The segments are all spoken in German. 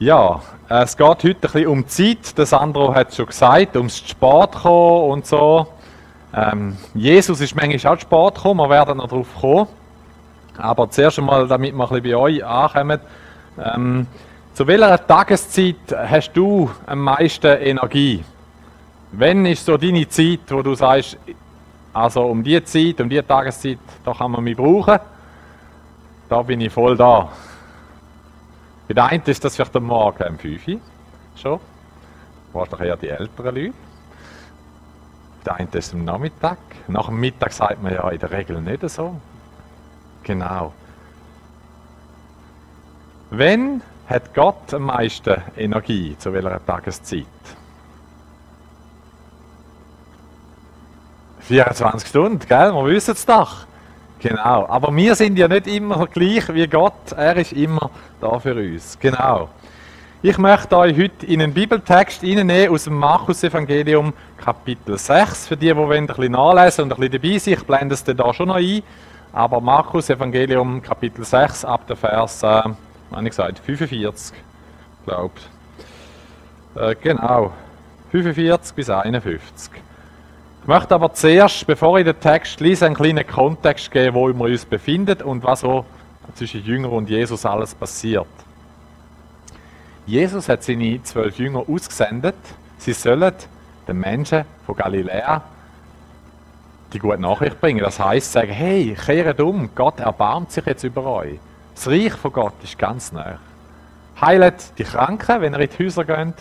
Ja, es geht heute ein bisschen um die Zeit. Das Sandro hat es schon gesagt, ums Sport kommen und so. Ähm, Jesus ist manchmal auch Sport gekommen, wir werden noch darauf kommen. Aber zuerst einmal, damit wir ein bisschen bei euch ankommen. Ähm, zu welcher Tageszeit hast du am meisten Energie? Wenn ist so deine Zeit, wo du sagst, also um die Zeit, um die Tageszeit, da kann man mich brauchen. Da bin ich voll da. Bei der einen ist das vielleicht am Morgen um 5 Uhr schon. Wahrscheinlich eher die älteren Leute. Bei der einen ist am Nachmittag. Nach dem Mittag sagt man ja in der Regel nicht so. Genau. Wenn hat Gott am meisten Energie zu welcher Tageszeit? 24 Stunden, gell? Wir wissen es doch. Genau. Aber wir sind ja nicht immer gleich wie Gott. Er ist immer da für uns. Genau. Ich möchte euch heute in einen Bibeltext reinnehmen aus dem Markus-Evangelium, Kapitel 6. Für die, die wollen, ein bisschen nachlesen und ein bisschen dabei sind, ich blende es da schon noch ein. Aber Markus-Evangelium, Kapitel 6, ab der Vers, äh, ich gesagt, 45, glaube äh, Genau. 45 bis 51. Ich möchte aber zuerst, bevor ich den Text lese, einen kleinen Kontext geben, wo wir uns befinden und was so zwischen Jünger und Jesus alles passiert. Jesus hat seine zwölf Jünger ausgesendet, sie sollen den Menschen von Galiläa die gute Nachricht bringen. Das heißt, sagen, hey, kehret um, Gott erbarmt sich jetzt über euch. Das Reich von Gott ist ganz nah. Heilet die Kranken, wenn ihr in die Häuser geht,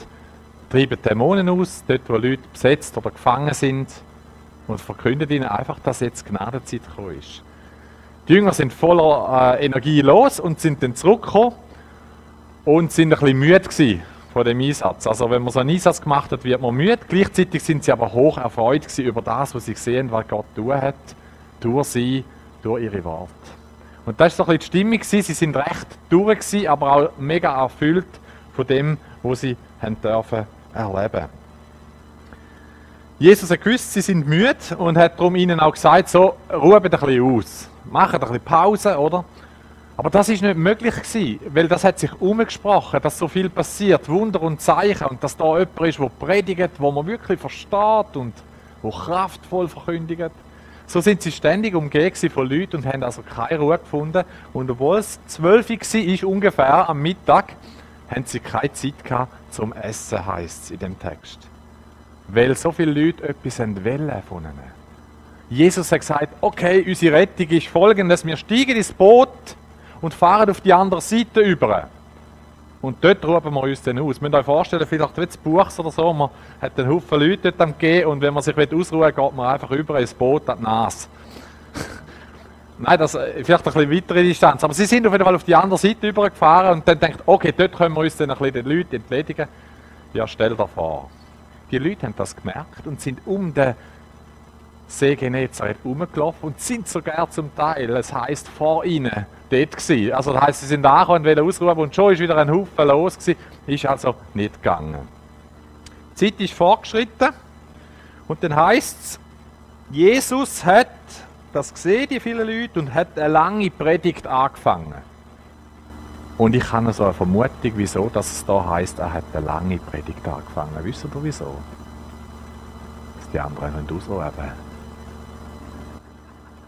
treibt Dämonen aus, dort wo Leute besetzt oder gefangen sind, und verkündet ihnen einfach, dass jetzt Gnadenzeit gekommen ist. Die Jünger sind voller äh, Energie los und sind dann zurückgekommen und sind ein bisschen müde gewesen von dem Einsatz. Also wenn man so einen Einsatz gemacht hat, wird man müde. Gleichzeitig sind sie aber hoch erfreut gewesen über das, was sie sehen, was Gott tun hat, durch sie, durch ihre Worte. Und das war so ein bisschen die Stimmung. Gewesen. Sie sind recht durch, gewesen, aber auch mega erfüllt von dem, was sie haben dürfen erleben Jesus hat gewusst, sie sind müde und hat darum ihnen auch gesagt, so, ruht ein bisschen aus. Macht ein bisschen Pause, oder? Aber das ist nicht möglich gewesen, weil das hat sich umgesprochen, dass so viel passiert, Wunder und Zeichen und dass da jemand ist, der predigt, wo man wirklich versteht und wo kraftvoll verkündigt. So sind sie ständig umgeben von Leuten und haben also keine Ruhe gefunden. Und obwohl es zwölf war, ungefähr am Mittag, haben sie keine Zeit gehabt zum Essen, heißt es in dem Text weil so viele Leute etwas wollen von ihnen. Jesus hat gesagt, okay, unsere Rettung ist folgendes, wir steigen ins Boot und fahren auf die andere Seite über. Und dort rufen wir uns dann aus. Ihr müsst euch vorstellen, vielleicht wie zu Buchs oder so, man hat einen Haufen Leute dort am Gehen und wenn man sich ausruhen will, geht man einfach über ins Boot an die Nase. Nein, das vielleicht ein bisschen weitere Distanz. Aber sie sind auf jeden Fall auf die andere Seite übergefahren und dann denkt, okay, dort können wir uns dann ein bisschen den Leuten entledigen. Ja, stell dir vor. Die Leute haben das gemerkt und sind um den See Genezareth herumgelaufen und sind sogar zum Teil, es heisst, vor ihnen dort gewesen. Also das heisst, sie sind angekommen wollen ausrufen und schon ist wieder ein Haufen los gewesen. Ist also nicht gegangen. Die Zeit ist fortgeschritten und dann heisst es, Jesus hat das gesehen, die vielen Leute, und hat eine lange Predigt angefangen. Und ich habe so eine Vermutung, wieso dass es da heißt, er hat eine lange Predigt angefangen. Wisst ihr wieso? Dass die anderen können ausruhen.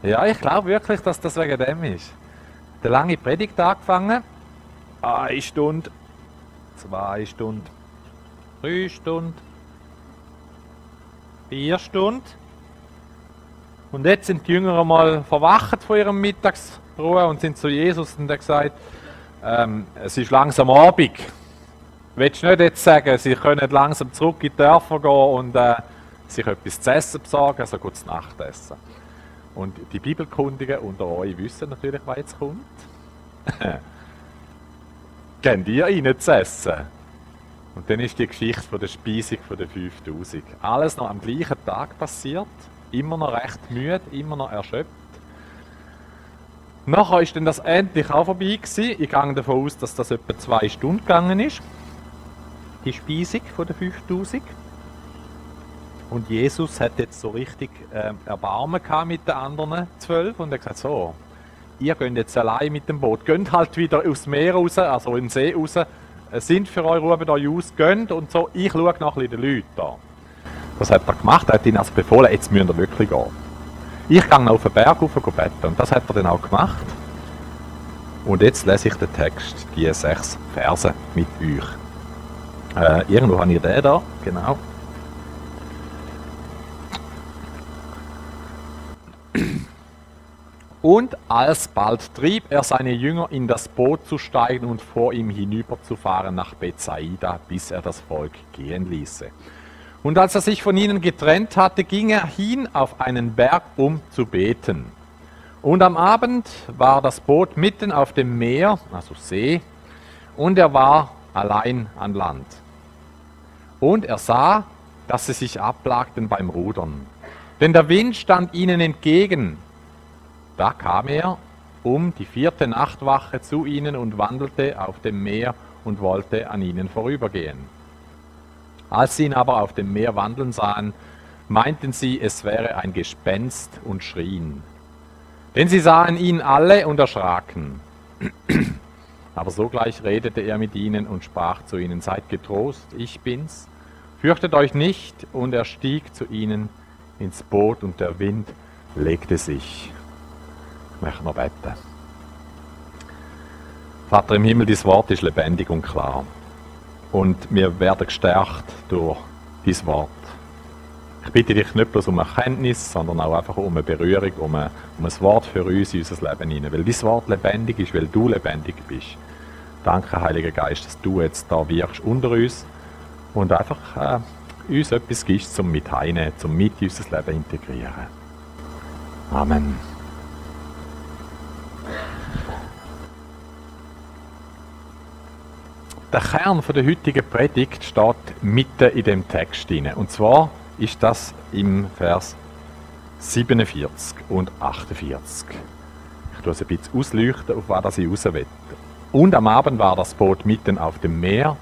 Ja, ich glaube wirklich, dass das wegen dem ist. Eine lange Predigt angefangen. Eine Stunde, zwei Stunden, drei Stunden, vier Stunden. Und jetzt sind die Jünger mal verwacht von ihrem Mittagsruhe und sind zu Jesus und er gesagt, ähm, es ist langsam Abend. Willst du nicht jetzt sagen, sie können langsam zurück in die Dörfer gehen und äh, sich etwas zu essen besorgen, also gut Nachtessen. Und die Bibelkundigen unter euch wissen natürlich, was jetzt kommt. Gehen ihr rein zu essen? Und dann ist die Geschichte von der Speisung von den 5000. Alles noch am gleichen Tag passiert, immer noch recht müde, immer noch erschöpft. Nachher ist dann das endlich auch vorbei gewesen. Ich gehe davon aus, dass das etwa zwei Stunden gegangen ist. Die Speisung von den 5000. Und Jesus hat jetzt so richtig äh, Erbarmen gehabt mit den anderen zwölf und er hat gesagt, so, ihr geht jetzt allein mit dem Boot, geht halt wieder aufs Meer raus, also in den See raus, sind für euch, ruft euch aus, gönnt und so, ich schaue nach den Leuten da. Das hat er gemacht, er hat ihnen also befohlen, jetzt müsst ihr wirklich gehen. Ich gehe auf den Berg rauf und beten und das hat er dann auch gemacht. Und jetzt lese ich den Text, die sechs Verse mit euch. Äh, irgendwo habe ich den da, genau. Und alsbald trieb er seine Jünger in das Boot zu steigen und vor ihm hinüberzufahren nach Bethsaida, bis er das Volk gehen ließe. Und als er sich von ihnen getrennt hatte, ging er hin auf einen Berg, um zu beten. Und am Abend war das Boot mitten auf dem Meer, also See, und er war allein an Land. Und er sah, dass sie sich abplagten beim Rudern. Denn der Wind stand ihnen entgegen, da kam er um die vierte Nachtwache zu ihnen und wandelte auf dem Meer und wollte an ihnen vorübergehen. Als sie ihn aber auf dem Meer wandeln sahen, meinten sie, es wäre ein Gespenst und schrien. Denn sie sahen ihn alle und erschraken. Aber sogleich redete er mit ihnen und sprach zu ihnen, Seid getrost, ich bin's, fürchtet euch nicht, und er stieg zu ihnen ins Boot und der Wind legte sich möchte noch beten. Vater im Himmel, dein Wort ist lebendig und klar. Und wir werden gestärkt durch dein Wort. Ich bitte dich nicht bloß um Erkenntnis, sondern auch einfach um eine Berührung, um ein, um ein Wort für uns in unser Leben hinein. Weil dein Wort lebendig ist, weil du lebendig bist. Danke, Heiliger Geist, dass du jetzt da wirkst unter uns und einfach äh, uns etwas gibst, zum mit heine, zum mit in unser Leben integrieren. Amen. Der Kern der heutigen Predigt steht mitten in dem Text drin. Und zwar ist das im Vers 47 und 48. Ich tue es ein bisschen ausleuchten, auf was ich raus will. Und am Abend war das Boot mitten auf dem Meer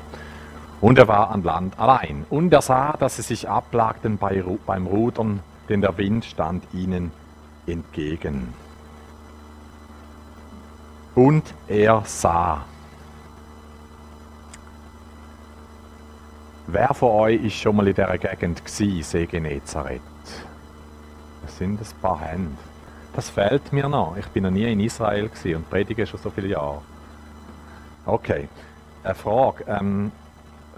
und er war an Land allein. Und er sah, dass sie sich abplagten beim Rudern, denn der Wind stand ihnen entgegen. Und er sah. Wer von euch ist schon mal in dieser Gegend gewesen, See Genezareth? Das sind ein paar Hände. Das fehlt mir noch. Ich bin noch nie in Israel und predige schon so viele Jahre. Okay. Eine Frage. Ähm,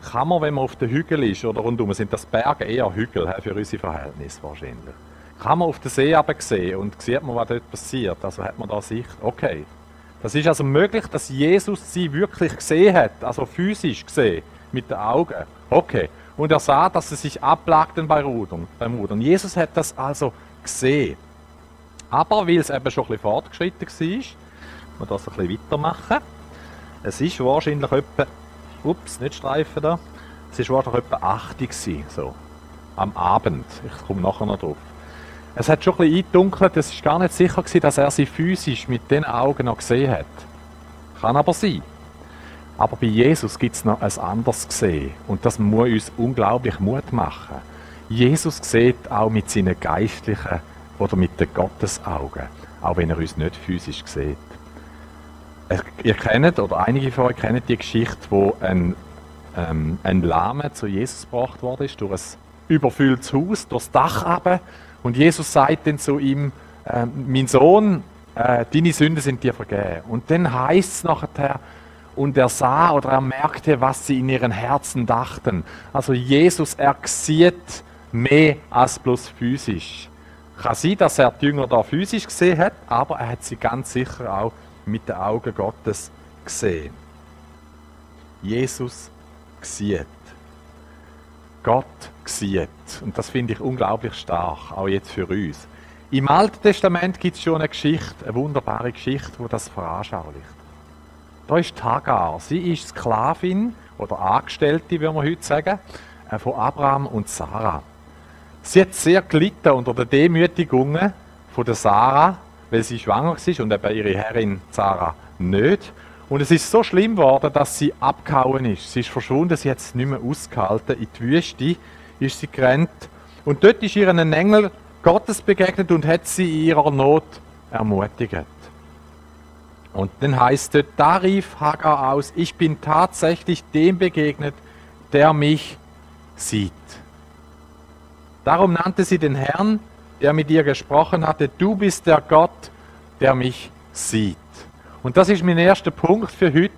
kann man, wenn man auf den Hügel ist oder rundum, sind das Berge eher Hügel für unsere Verhältnisse wahrscheinlich. Kann man auf den See sehen und sieht man, was dort passiert? Also hat man da Sicht? Okay. Das ist also möglich, dass Jesus sie wirklich gesehen hat, also physisch gesehen, mit den Augen. Okay. Und er sah, dass sie sich abplagten bei Rudern, beim Rudern. Jesus hat das also gesehen. Aber weil es eben schon ein bisschen fortgeschritten war, wir das ein bisschen weitermachen. Es ist wahrscheinlich etwa, ups, nicht streifen da, es ist wahrscheinlich etwa 80 gewesen, so, am Abend. Ich komme nachher noch drauf. Es hat schon ein bisschen eingedunkelt, es ist gar nicht sicher gewesen, dass er sie physisch mit den Augen noch gesehen hat. Kann aber sein. Aber bei Jesus gibt es noch ein anderes Gesehen. Und das muss uns unglaublich Mut machen. Jesus sieht auch mit seinen geistlichen oder mit den Gottesaugen, auch wenn er uns nicht physisch sieht. Ihr kennt, oder einige von euch kennen die Geschichte, wo ein, ähm, ein Lahme zu Jesus gebracht worden ist, durch ein überfülltes Haus, durchs Dach runter. Und Jesus sagt dann zu ihm, äh, mein Sohn, äh, deine Sünden sind dir vergeben. Und dann heißt es nachher, und er sah oder er merkte, was sie in ihren Herzen dachten. Also Jesus, er sieht mehr als bloß physisch. Kann sein, dass er die Jünger da physisch gesehen hat, aber er hat sie ganz sicher auch mit den Augen Gottes gesehen. Jesus sieht. Gott sieht. Und das finde ich unglaublich stark, auch jetzt für uns. Im Alten Testament gibt es schon eine Geschichte, eine wunderbare Geschichte, wo das veranschaulicht. Da ist Hagar. Sie ist Sklavin oder Angestellte, wie wir heute sagen, äh, von Abraham und Sarah. Sie hat sehr gelitten unter den Demütigungen von der Sarah, weil sie schwanger war und eben ihre Herrin Sarah nicht. Und es ist so schlimm geworden, dass sie abgehauen ist. Sie ist verschwunden, sie hat es nicht mehr ausgehalten. In die Wüste ist sie gerannt. Und dort ist ihr ein Engel Gottes begegnet und hat sie in ihrer Not ermutigt. Und dann heißt es, da rief Hagar aus, ich bin tatsächlich dem begegnet, der mich sieht. Darum nannte sie den Herrn, der mit ihr gesprochen hatte, du bist der Gott, der mich sieht. Und das ist mein erster Punkt für heute,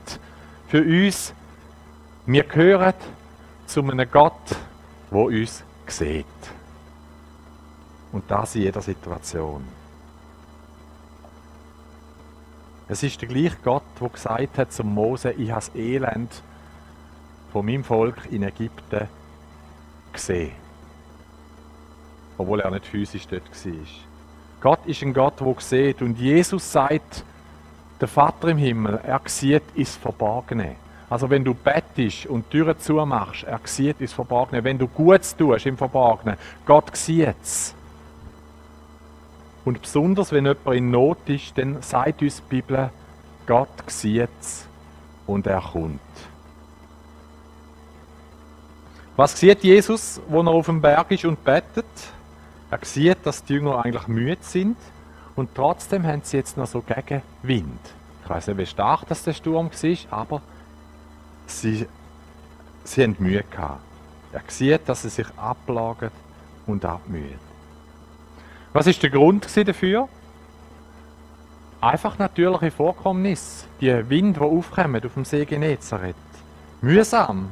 für uns. Wir gehören zu einem Gott, wo uns sieht. Und das in jeder Situation. Es ist der gleiche Gott, der gesagt hat zum Mose, ich habe das Elend von meinem Volk in Ägypten gesehen. Obwohl er nicht physisch dort war. Gott ist ein Gott, der sieht. Und Jesus sagt, der Vater im Himmel, er sieht ins Verborgene. Also wenn du bettest und Türen zumachst, er sieht ins Verborgene. Wenn du Gutes tust im Verborgenen, Gott sieht es. Und besonders, wenn jemand in Not ist, dann sagt uns die Bibel, Gott sieht es und er kommt. Was sieht Jesus, wo er auf dem Berg ist und bettet? Er sieht, dass die Jünger eigentlich müde sind und trotzdem haben sie jetzt noch so Gegenwind. Ich weiß nicht, wie stark das der Sturm war, aber sie, sie haben Mühe gehabt. Er sieht, dass sie sich ablagern und abmühen. Was ist der Grund dafür? Einfach natürliche Vorkommnisse. Die Wind, die aufkommen auf dem See Genezareth. Mühsam.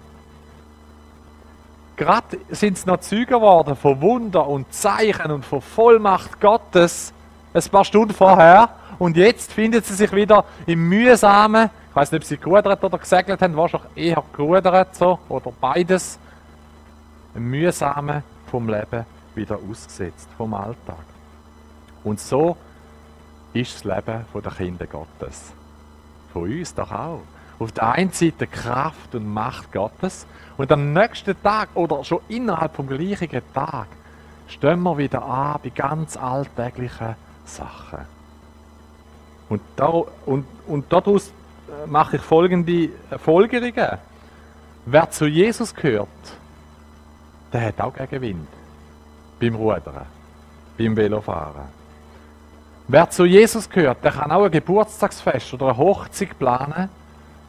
Gerade sind es noch Zeugen geworden von Wunder und Zeichen und von Vollmacht Gottes ein paar Stunden vorher. Und jetzt finden sie sich wieder im mühsamen, ich weiß nicht, ob sie gerudert oder gesegelt haben, wahrscheinlich eher gerudert so, oder beides, im mühsamen vom Leben wieder ausgesetzt, vom Alltag. Und so ist das Leben der Kinder Gottes. Von uns doch auch. Auf der einen Seite Kraft und Macht Gottes und am nächsten Tag oder schon innerhalb vom gleichen Tag stehen wir wieder an bei ganz alltäglichen Sachen. Und, da, und, und daraus äh, mache ich folgende Folgerungen. Wer zu Jesus gehört, der hat auch Gegenwind. Beim Rudern, beim Velofahren. Wer zu Jesus gehört, der kann auch ein Geburtstagsfest oder eine Hochzeit planen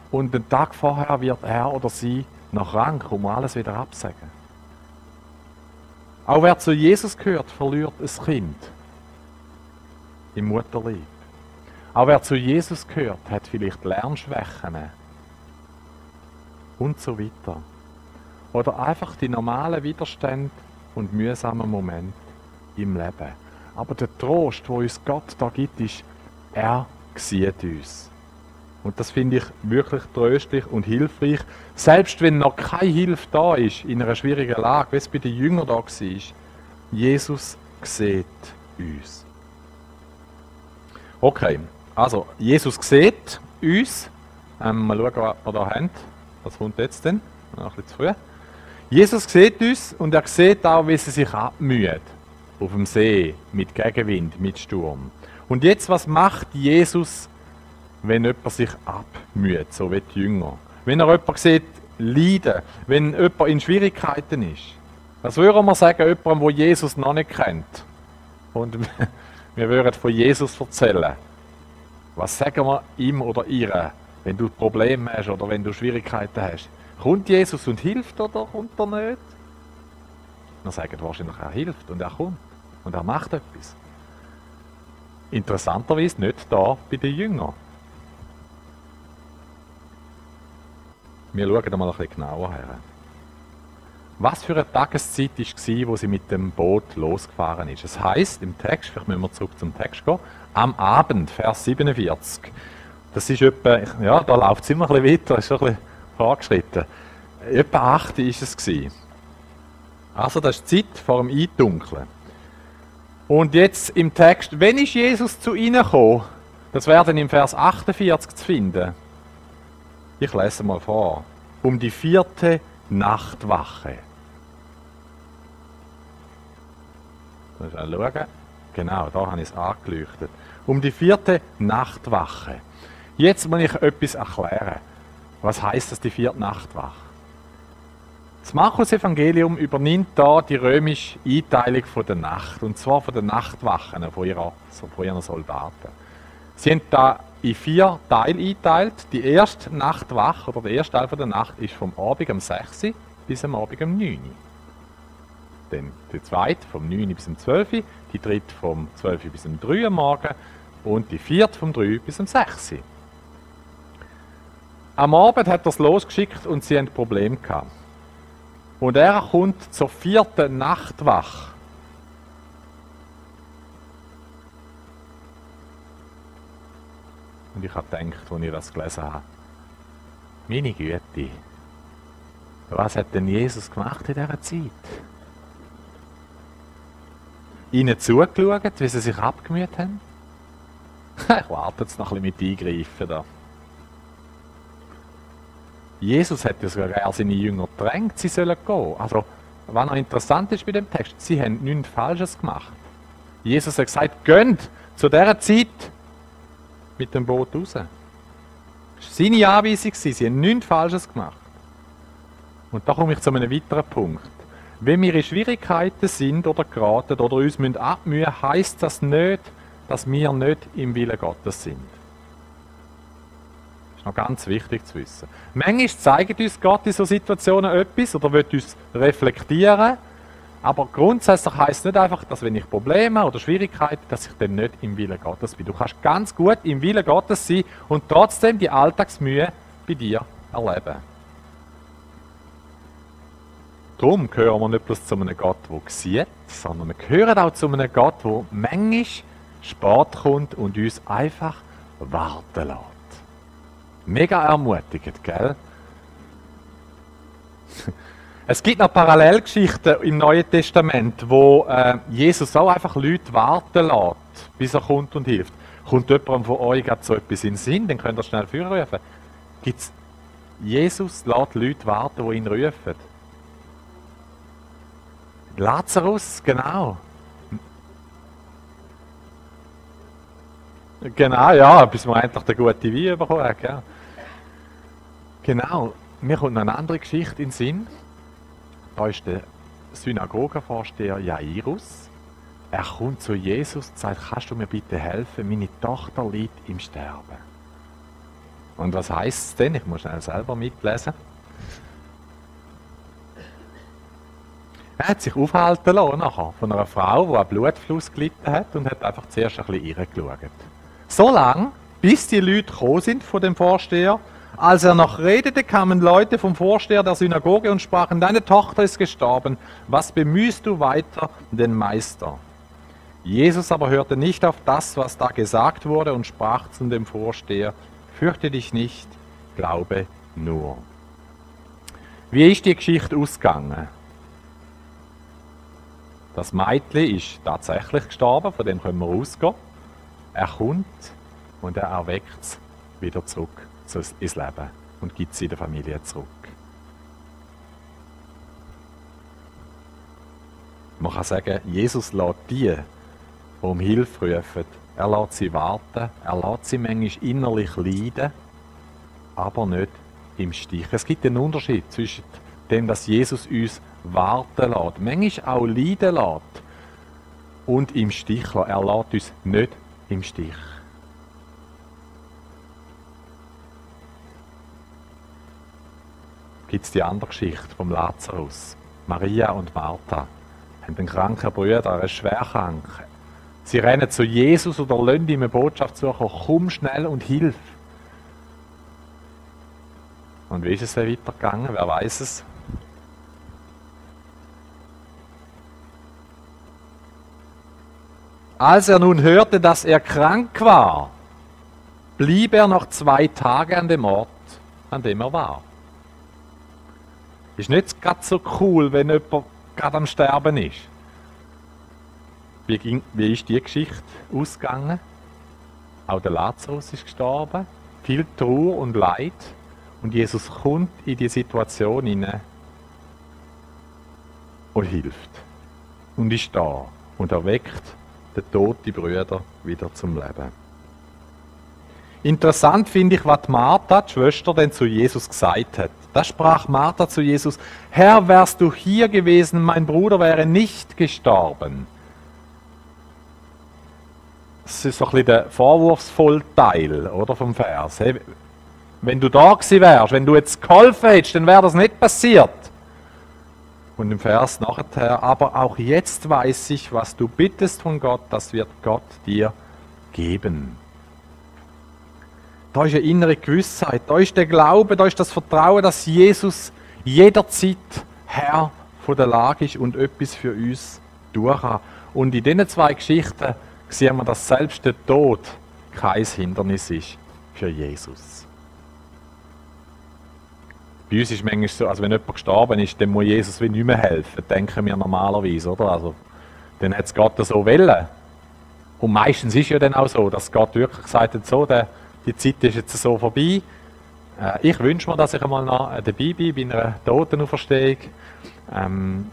und den Tag vorher wird er oder sie nach Rang um alles wieder absagen. Auch wer zu Jesus gehört, verliert ein Kind im Mutterleib. Auch wer zu Jesus gehört, hat vielleicht Lernschwächen und so weiter. Oder einfach die normalen Widerstände und mühsamen Momente im Leben. Aber der Trost, wo uns Gott da gibt, ist, er sieht uns. Und das finde ich wirklich tröstlich und hilfreich. Selbst wenn noch keine Hilfe da ist, in einer schwierigen Lage, wie es bei den Jüngern da war, Jesus sieht uns. Okay, also Jesus sieht uns. Ähm, mal schauen, was wir da haben. Was kommt jetzt denn? Ein bisschen zu früh. Jesus sieht uns und er sieht auch, wie sie sich abmühen auf dem See mit Gegenwind, mit Sturm. Und jetzt, was macht Jesus, wenn jemand sich abmüht, so wie die Jünger? Wenn er jemanden sieht, leiden, wenn jemand in Schwierigkeiten ist. Was würden wir sagen, jemandem, wo Jesus noch nicht kennt? Und wir würden von Jesus erzählen. Was sagen wir ihm oder ihr, wenn du Probleme hast oder wenn du Schwierigkeiten hast? Kommt Jesus und hilft oder kommt er nicht? Wir sagen wahrscheinlich, er hilft und er kommt. Und er macht etwas. Interessanterweise nicht da bei den Jüngern. Wir schauen mal ein bisschen genauer her. Was für eine Tageszeit war, wo sie mit dem Boot losgefahren ist? Es heißt im Text, vielleicht müssen wir zurück zum Text gehen, am Abend, Vers 47. Das ist etwa, ja, da läuft es immer ein bisschen weiter, ist schon ein bisschen vorgeschritten. Etwa 8 ist es gewesen. Also das ist die Zeit vor dem Eindunkeln. Und jetzt im Text, wenn ist Jesus zu ihnen gekommen? Das werden im Vers 48 zu finden. Ich lese mal vor. Um die vierte Nachtwache. Schauen. Genau, da habe ich es angeleuchtet. Um die vierte Nachtwache. Jetzt muss ich etwas erklären. Was heißt das, die vierte Nachtwache? Das Markus-Evangelium übernimmt da die römische Einteilung von der Nacht, und zwar von den Nachtwachen von, ihrer, von ihren Soldaten. Sie haben da in vier Teile eingeteilt. Die erste Nacht wach, oder der erste Teil der Nacht, ist vom Abend um 6 Uhr bis am Abend um 9 Uhr. Dann die zweite vom 9 Uhr bis um 12 Uhr, die dritte vom 12 Uhr bis um 3 Uhr Morgen und die vierte vom 3 Uhr bis um 6 Uhr. Am Abend hat er es losgeschickt und sie haben ein Problem gehabt. Und er kommt zur vierten Nachtwache. Und ich habe gedacht, als ich das gelesen habe, meine Güte, was hat denn Jesus gemacht in dieser Zeit? Ihnen zugeschaut, wie sie sich abgemüht haben? ich warte jetzt noch ein bisschen mit eingreifen da. Jesus hat ja sogar seine Jünger gedrängt, sie sollen gehen. Also, was noch interessant ist bei dem Text, sie haben nichts Falsches gemacht. Jesus hat gesagt, gönnt zu dieser Zeit mit dem Boot raus. Das war seine Anweisung, sie haben nichts Falsches gemacht. Und da komme ich zu einem weiteren Punkt. Wenn wir in Schwierigkeiten sind oder geraten oder uns abmühen müssen, heisst das nicht, dass wir nicht im Willen Gottes sind. Ist noch ganz wichtig zu wissen. Manchmal zeigt uns Gott in solchen Situationen etwas oder will uns reflektieren, aber grundsätzlich heisst es nicht einfach, dass wenn ich Probleme oder Schwierigkeiten, dass ich dann nicht im Willen Gottes bin. Du kannst ganz gut im Willen Gottes sein und trotzdem die Alltagsmühe bei dir erleben. Darum gehören wir nicht bloß zu einem Gott, der sieht, sondern wir gehören auch zu einem Gott, der manchmal Sport kommt und uns einfach warten lässt. Mega ermutigend, gell? Es gibt noch Parallelgeschichten im Neuen Testament, wo äh, Jesus auch einfach Leute warten lässt, bis er kommt und hilft. Kommt jemand von euch gerade so etwas in den Sinn, dann könnt ihr schnell rufen. Gibt's Jesus lässt Leute warten, die ihn rufen. Lazarus, genau. Genau, ja, bis wir endlich den guten Wein bekommen haben. Genau, mir kommt noch eine andere Geschichte in den Sinn. Da ist der Synagogenvorsteher Jairus. Er kommt zu Jesus und sagt, kannst du mir bitte helfen? Meine Tochter liegt im Sterben. Und was heißt es denn? Ich muss schnell selber mitlesen. Er hat sich aufhalten lassen nachher von einer Frau, die einen Blutfluss gelitten hat und hat einfach zuerst ein bisschen reingeschaut. So lange, bis die Leute gekommen sind von dem Vorsteher. Als er noch redete, kamen Leute vom Vorsteher der Synagoge und sprachen, deine Tochter ist gestorben, was bemühst du weiter den Meister? Jesus aber hörte nicht auf das, was da gesagt wurde und sprach zu dem Vorsteher, fürchte dich nicht, glaube nur. Wie ist die Geschichte ausgegangen? Das Mädchen ist tatsächlich gestorben, von dem können wir ausgehen. Er kommt und er erweckt es wieder zurück ins Leben und gibt sie der Familie zurück. Man kann sagen, Jesus lässt die, die um Hilfe rufen, er lässt sie warten, er lässt sie manchmal innerlich leiden, aber nicht im Stich. Es gibt einen Unterschied zwischen dem, dass Jesus uns warten lässt, manchmal auch leiden lässt und im Stich lässt. Er lässt uns nicht im Stich. Gibt es die andere Geschichte vom Lazarus? Maria und Martha haben einen kranken Bruder, er ist schwer krank. Sie rennen zu Jesus oder lassen ihm eine Botschaft suchen, komm schnell und hilf. Und wie ist es dann weitergegangen? Wer weiß es? Als er nun hörte, dass er krank war, blieb er noch zwei Tage an dem Ort, an dem er war. Ist nicht gerade so cool, wenn jemand gerade am Sterben ist. Wie, ging, wie ist die Geschichte ausgegangen? Auch der Lazarus ist gestorben. Viel Trauer und Leid. Und Jesus kommt in die Situation hinein und hilft. Und ist da und erweckt den toten Brüder wieder zum Leben. Interessant finde ich, was Martha, die Schwester, denn zu Jesus gesagt hat. Da sprach Martha zu Jesus, Herr, wärst du hier gewesen, mein Bruder wäre nicht gestorben. das ist so ein bisschen der vorwurfsvolle Teil oder, vom Vers. Hey, wenn du da gewesen wärst, wenn du jetzt geholfen hättest, dann wäre das nicht passiert. Und im Vers nachher, aber auch jetzt weiß ich, was du bittest von Gott, das wird Gott dir geben. Da ist eine innere Gewissheit, da ist der Glaube, da ist das Vertrauen, dass Jesus jederzeit Herr von der Lage ist und etwas für uns tun kann. Und in diesen zwei Geschichten sehen wir, dass selbst der Tod kein Hindernis ist für Jesus. Bei uns ist manchmal so, also wenn jemand gestorben ist, dann muss Jesus wie nicht mehr helfen, denken wir normalerweise, oder? Also, dann hat es Gott so wollen. Und meistens ist ja dann auch so, dass Gott wirklich gesagt hat, so, der, die Zeit ist jetzt so vorbei. Äh, ich wünsche mir, dass ich einmal noch dabei bin bei einer Totenauferstehung. Ähm,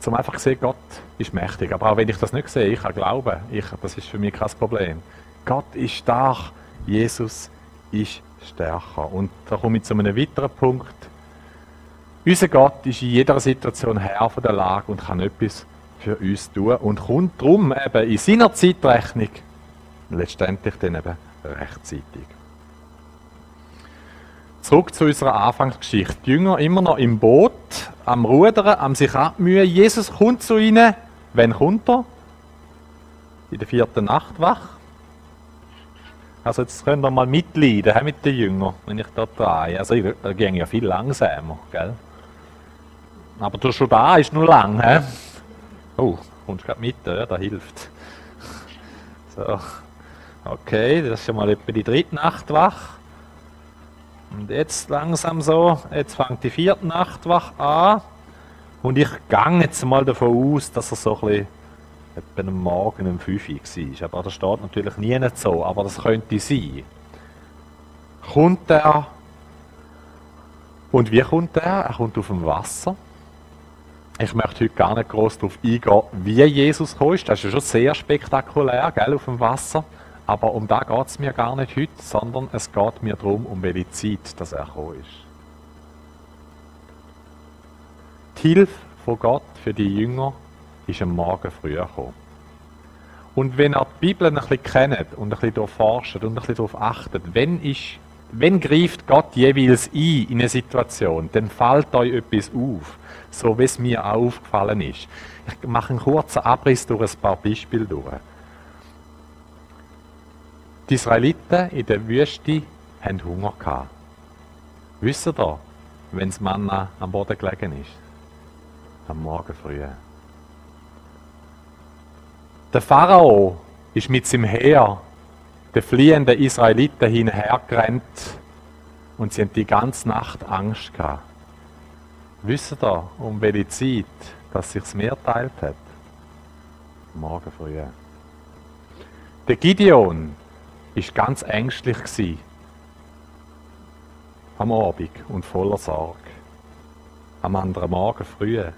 zum einfach sehen, Gott ist mächtig. Aber auch wenn ich das nicht sehe, ich kann glauben, ich, das ist für mich kein Problem. Gott ist stark, Jesus ist stärker. Und da komme ich zu einem weiteren Punkt. Unser Gott ist in jeder Situation Herr von der Lage und kann etwas für uns tun und kommt darum eben in seiner Zeitrechnung letztendlich dann eben rechtzeitig. Zurück zu unserer Anfangsgeschichte. Die Jünger immer noch im Boot, am Rudern, am sich abmühen. Jesus kommt zu ihnen. Wann kommt er? In der vierten Nachtwache. Also jetzt könnt ihr mal mitleiden mit den Jüngern, wenn ich da drehe. Also da ging ja viel langsamer, gell? Aber du schon da ist nur lang, hä? Oh, kommst gerade mit, ja, das hilft. So. Okay, das ist schon mal etwa die dritte Nachtwache. Und jetzt langsam so, jetzt fängt die vierte Nachtwache an. Und ich gehe jetzt mal davon aus, dass er so ein bisschen am Morgen um 5 Uhr war. Aber das steht natürlich nie nicht so, aber das könnte sein. Kommt er? Und wie kommt er? Er kommt auf dem Wasser. Ich möchte heute gar nicht groß darauf eingehen, wie Jesus kam. Das ist ja schon sehr spektakulär, gell, auf dem Wasser. Aber um da geht es mir gar nicht heute, sondern es geht mir darum, um welche Zeit er gekommen ist. Die Hilfe von Gott für die Jünger ist am Morgen früher gekommen. Und wenn ihr die Bibel ein bisschen kennt und ein bisschen durchforscht und ein bisschen darauf achtet, wenn, ist, wenn greift Gott jeweils ein in eine Situation, dann fällt euch etwas auf, so wie es mir auch aufgefallen ist. Ich mache einen kurzen Abriss durch ein paar Beispiele durch. Die Israeliten in der Wüste hatten Hunger. Gehabt. Wisst ihr wenn das Manna am Boden gelegen ist? Am Morgen früh. Der Pharao ist mit seinem Heer den fliehenden Israeliten hinhergerannt und sie haben die ganze Nacht Angst gehabt. Wisst ihr, um welche Zeit, dass sich das Meer teilt hat? Morgen früh. Der Gideon ist ganz ängstlich gsi am Abend und voller Sorge. Am anderen Morgen früh hat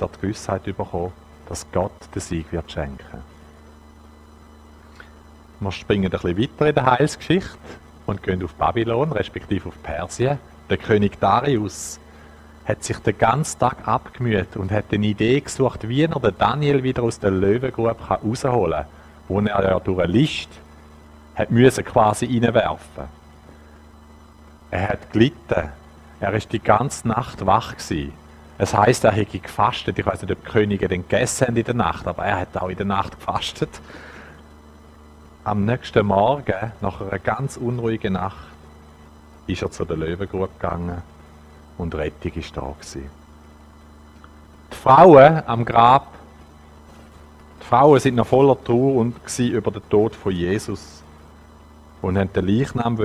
er die Gewissheit bekommen, dass Gott den Sieg wird schenken. Wir springen ein bisschen weiter in der Heilsgeschichte und gehen auf Babylon, respektive auf Persien. Der König Darius hat sich den ganzen Tag abgemüht und hat eine Idee gesucht, wie er den Daniel wieder aus der Löwengrube herausholen kann, wo er ja durch eine List hat müssen quasi reinwerfen. Er hat gelitten. Er ist die ganze Nacht wach gewesen. Es heißt, er hätte gefastet. Ich weiß nicht, ob die Könige den gegessen haben in der Nacht, aber er hat auch in der Nacht gefastet. Am nächsten Morgen, nach einer ganz unruhigen Nacht, ist er zu der Löwengrube gegangen und Rettung ist da gewesen. Die Frauen am Grab, die Frauen sind noch voller Trauer und über den Tod von Jesus und haben den Leichnam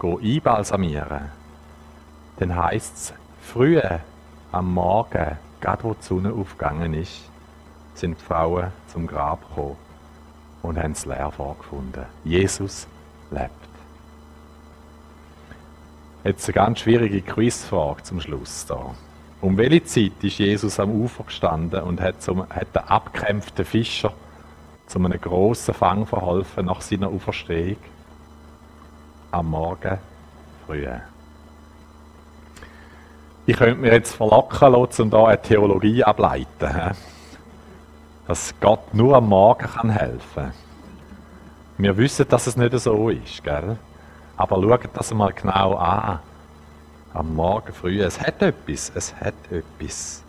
einbalsamieren. Dann heisst es, früh am Morgen, gerade wo die Sonne aufgegangen ist, sind die Frauen zum Grab gekommen und haben es leer vorgefunden. Jesus lebt. Jetzt eine ganz schwierige Quizfrage zum Schluss da. Um welche Zeit ist Jesus am Ufer gestanden und hat, zum, hat den abgekämpften Fischer zu einem grossen Fang verholfen nach seiner Auferstehung? Am Morgen früh. Ich könnte mir jetzt verlocken lassen, um da eine Theologie ableiten. dass Gott nur am Morgen helfen kann. Wir wissen, dass es nicht so ist, gell? Aber schaut das mal genau an. Am Morgen früh. Es hat etwas. Es hat etwas.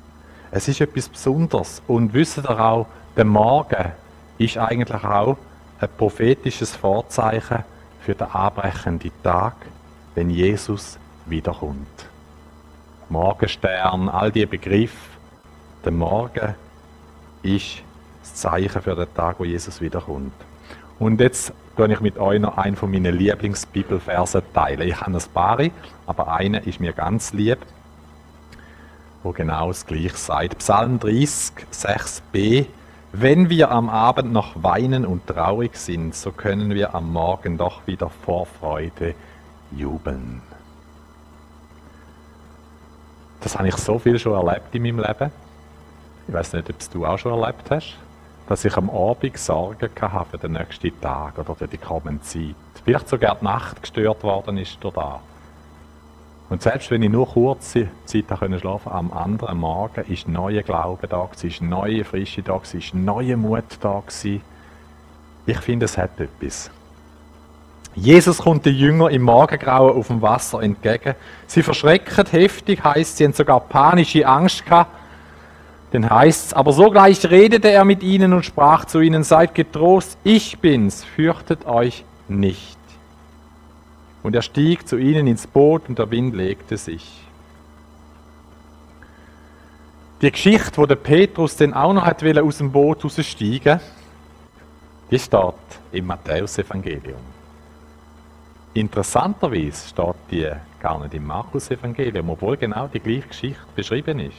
Es ist etwas Besonderes. Und wisst ihr auch, der Morgen ist eigentlich auch ein prophetisches Vorzeichen für den anbrechenden Tag, wenn Jesus wiederkommt. Morgenstern, all die Begriffe. Der Morgen ist das Zeichen für den Tag, wo Jesus wiederkommt. Und jetzt tue ich mit euch noch einen von meinen Lieblingsbibelversen teilen. Ich habe ein paar, aber einer ist mir ganz lieb, wo genau das gleiche sagt. Psalm 30, 6b. Wenn wir am Abend noch weinen und traurig sind, so können wir am Morgen doch wieder vor Freude jubeln. Das habe ich so viel schon erlebt in meinem Leben. Ich weiß nicht, ob es du auch schon erlebt hast, dass ich am Abend Sorgen hatte für den nächsten Tag oder für die kommende Zeit. Vielleicht sogar die Nacht gestört worden ist durch da. Und selbst wenn ich nur kurze Zeit schlafen konnte, am anderen Morgen ist neuer Glaube da ist neue Frische da ist neuer Mut da. Ich finde, es hat etwas. Jesus kommt den Jüngern im Morgengrauen auf dem Wasser entgegen. Sie verschrecken heftig, heißt sie haben sogar panische Angst gehabt. Denn heißt es, aber sogleich redete er mit ihnen und sprach zu ihnen, seid getrost, ich bin's, fürchtet euch nicht. Und er stieg zu ihnen ins Boot und der Wind legte sich. Die Geschichte, wo der Petrus dann auch noch hat aus dem Boot raussteigen, die steht im Matthäus-Evangelium. Interessanterweise steht die gar nicht im Markus-Evangelium, obwohl genau die gleiche Geschichte beschrieben ist.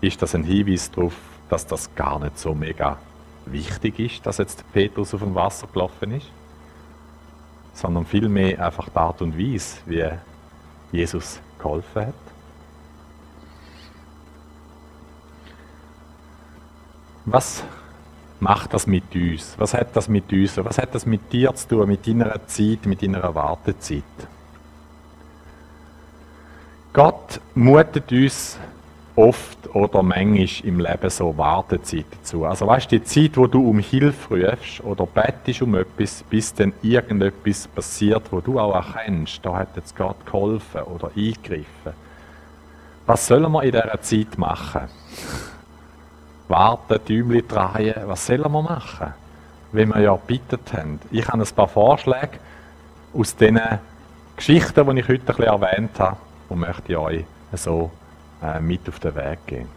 Ist das ein Hinweis darauf, dass das gar nicht so mega wichtig ist, dass jetzt Petrus auf dem Wasser gelaufen ist? Sondern vielmehr einfach die Art und Weise, wie Jesus geholfen hat. Was macht das mit uns? Was hat das mit uns? Was hat das mit dir zu tun, mit deiner Zeit, mit deiner Wartezeit? Gott mutet uns oft oder manchmal im Leben so Wartezeiten zu. Also weißt du, die Zeit, wo du um Hilfe rufst oder bettest um etwas, bis dann irgendetwas passiert, wo du auch erkennst, da hat jetzt Gott geholfen oder eingegriffen. Was sollen wir in dieser Zeit machen? warten, Däumchen drehen. Was sollen wir machen? Wenn wir ja gebeten haben. Ich habe ein paar Vorschläge aus den Geschichten, die ich heute ein bisschen erwähnt habe, und möchte ich euch so äh, mit auf den Weg geben.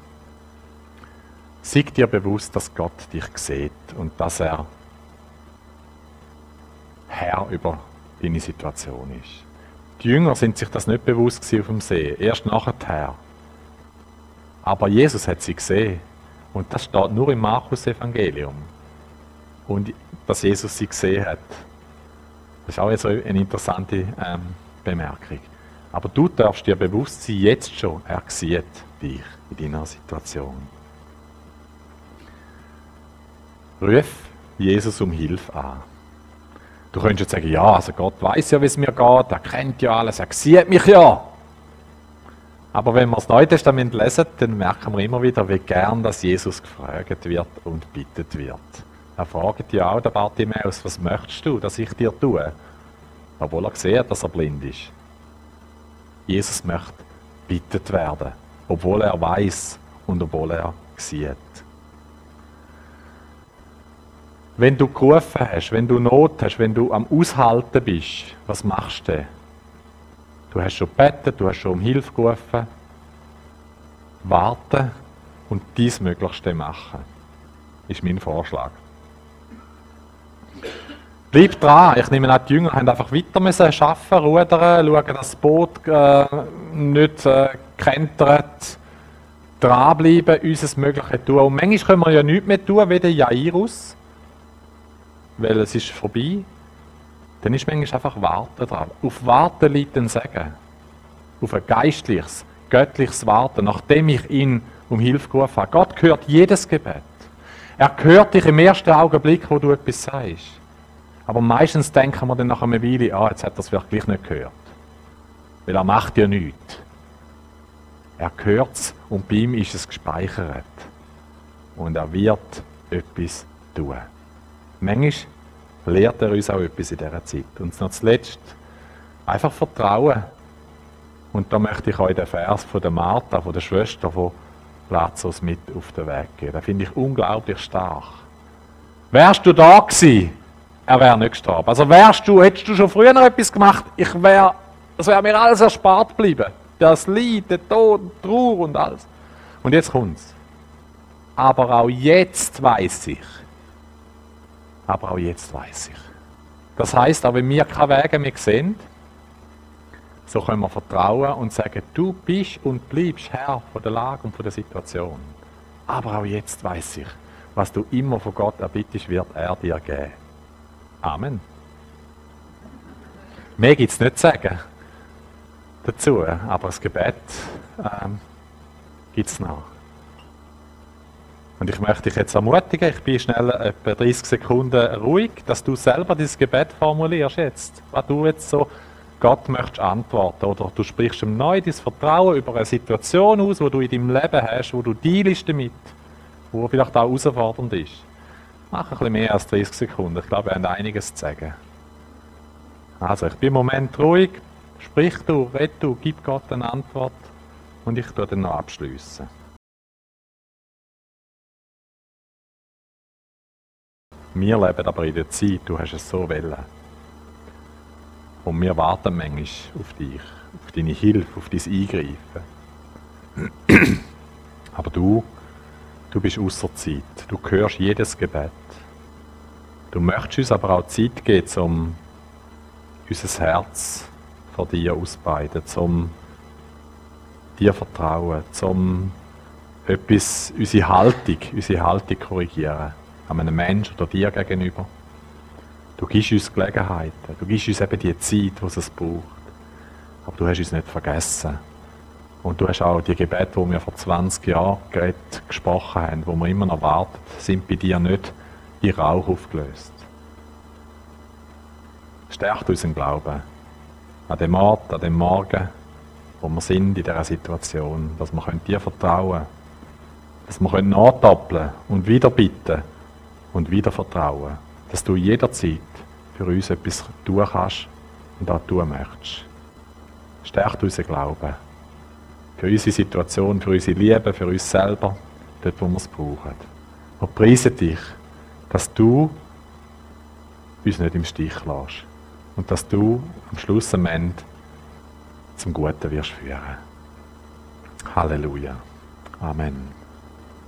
Sei dir bewusst, dass Gott dich sieht und dass er Herr über deine Situation ist. Die Jünger sind sich das nicht bewusst auf dem See, erst nachher. Aber Jesus hat sie gesehen und das steht nur im Markus-Evangelium. Und dass Jesus sie gesehen hat. Das ist auch eine interessante ähm, Bemerkung. Aber du darfst dir bewusst sein, jetzt schon, er sieht dich in deiner Situation. Ruf Jesus um Hilfe an. Du könntest jetzt sagen, ja, also Gott weiß ja, wie es mir geht, er kennt ja alles, er sieht mich ja. Aber wenn wir das Neue Testament lesen, dann merken wir immer wieder, wie gern dass Jesus gefragt wird und bittet wird. Er fragt ja auch der Bartimäus, was möchtest du, dass ich dir tue? Obwohl er sieht, dass er blind ist. Jesus möchte bittet werden, obwohl er weiß und obwohl er sieht. Wenn du gerufen hast, wenn du Not hast, wenn du am Aushalten bist, was machst du? Du hast schon gebetet, du hast schon um Hilfe gerufen. Warten und dies Möglichste machen, ist mein Vorschlag. Bleib dran. Ich nehme an, die Jünger haben einfach weiter müssen arbeiten, rudern, schauen, dass das Boot äh, nicht äh, kentert. Dranbleiben, unser Mögliches tun. Und manchmal können wir ja nichts mehr tun, wie der Jairus, weil es ist vorbei dann ist manchmal einfach Warten dran. Auf Warten liegt ein Segen. Auf ein geistliches, göttliches Warten, nachdem ich ihn um Hilfe gerufen habe. Gott hört jedes Gebet. Er hört dich im ersten Augenblick, wo du etwas sagst. Aber meistens denken wir dann nach einer Weile, ah, jetzt hat er es wirklich nicht gehört. Weil er macht ja nichts. Er hört es und bei ihm ist es gespeichert. und er wird etwas tun. Manchmal lehrt er uns auch etwas in dieser Zeit. Und noch zuletzt, einfach Vertrauen. Und da möchte ich euch den Vers von der Martha, von der Schwester von Lazarus mit auf den Weg geben. Den finde ich unglaublich stark. Wärst du da gewesen, er wäre nicht gestorben. Also wärst du, hättest du schon früher noch etwas gemacht, ich wäre, es wäre mir alles erspart geblieben. Das Leid, der Tod, die Trauer und alles. Und jetzt kommt's. Aber auch jetzt weiß ich. Aber auch jetzt weiß ich. Das heißt, auch wenn wir keine Wege mehr sehen, so können wir vertrauen und sagen, du bist und bleibst Herr von der Lage und von der Situation. Aber auch jetzt weiß ich, was du immer von Gott erbittest, wird er dir geben. Amen. Mehr gibt es nicht zu sagen dazu, aber das Gebet ähm, gibt es noch. Und ich möchte dich jetzt ermutigen, ich bin schnell etwa 30 Sekunden ruhig, dass du selber dieses Gebet formulierst jetzt. Was du jetzt so Gott möchtest antworten. Oder du sprichst ihm neu dein Vertrauen über eine Situation aus, wo du in deinem Leben hast, wo du dealst damit, wo vielleicht auch herausfordernd ist. Mach ein bisschen mehr als 30 Sekunden. Ich glaube, wir haben einiges zu sagen. Also, ich bin im Moment ruhig. Sprich du, red du, gib Gott eine Antwort und ich tue dann noch abschließen. Wir leben aber in der Zeit, du hast es so wollen. Und wir warten manchmal auf dich, auf deine Hilfe, auf dein Eingreifen. Aber du, du bist außer Zeit. Du hörst jedes Gebet. Du möchtest uns aber auch Zeit geben, um unser Herz vor dir ausbreiten, um dir vertrauen, um etwas, unsere Haltung, unsere Haltung korrigieren an einem Menschen oder dir gegenüber. Du gibst uns Gelegenheiten, du gibst uns eben die Zeit, die es braucht. Aber du hast uns nicht vergessen. Und du hast auch die Gebete, die wir vor 20 Jahren geredet, gesprochen haben, wo wir immer noch warten, sind bei dir nicht in Rauch aufgelöst. Stärkt unseren Glauben an dem Ort, an dem Morgen, wo wir sind in dieser Situation, dass wir dir vertrauen können, dass wir nachdoppeln und wieder bitten und wieder vertrauen, dass du jederzeit für uns etwas tun kannst und auch tun möchtest. Stärkt unseren Glauben. Für unsere Situation, für unsere Liebe, für uns selber, dort, wo wir es brauchen. Und preise dich, dass du uns nicht im Stich lässt. Und dass du am Schluss am Ende zum Guten wirst führen. Halleluja. Amen.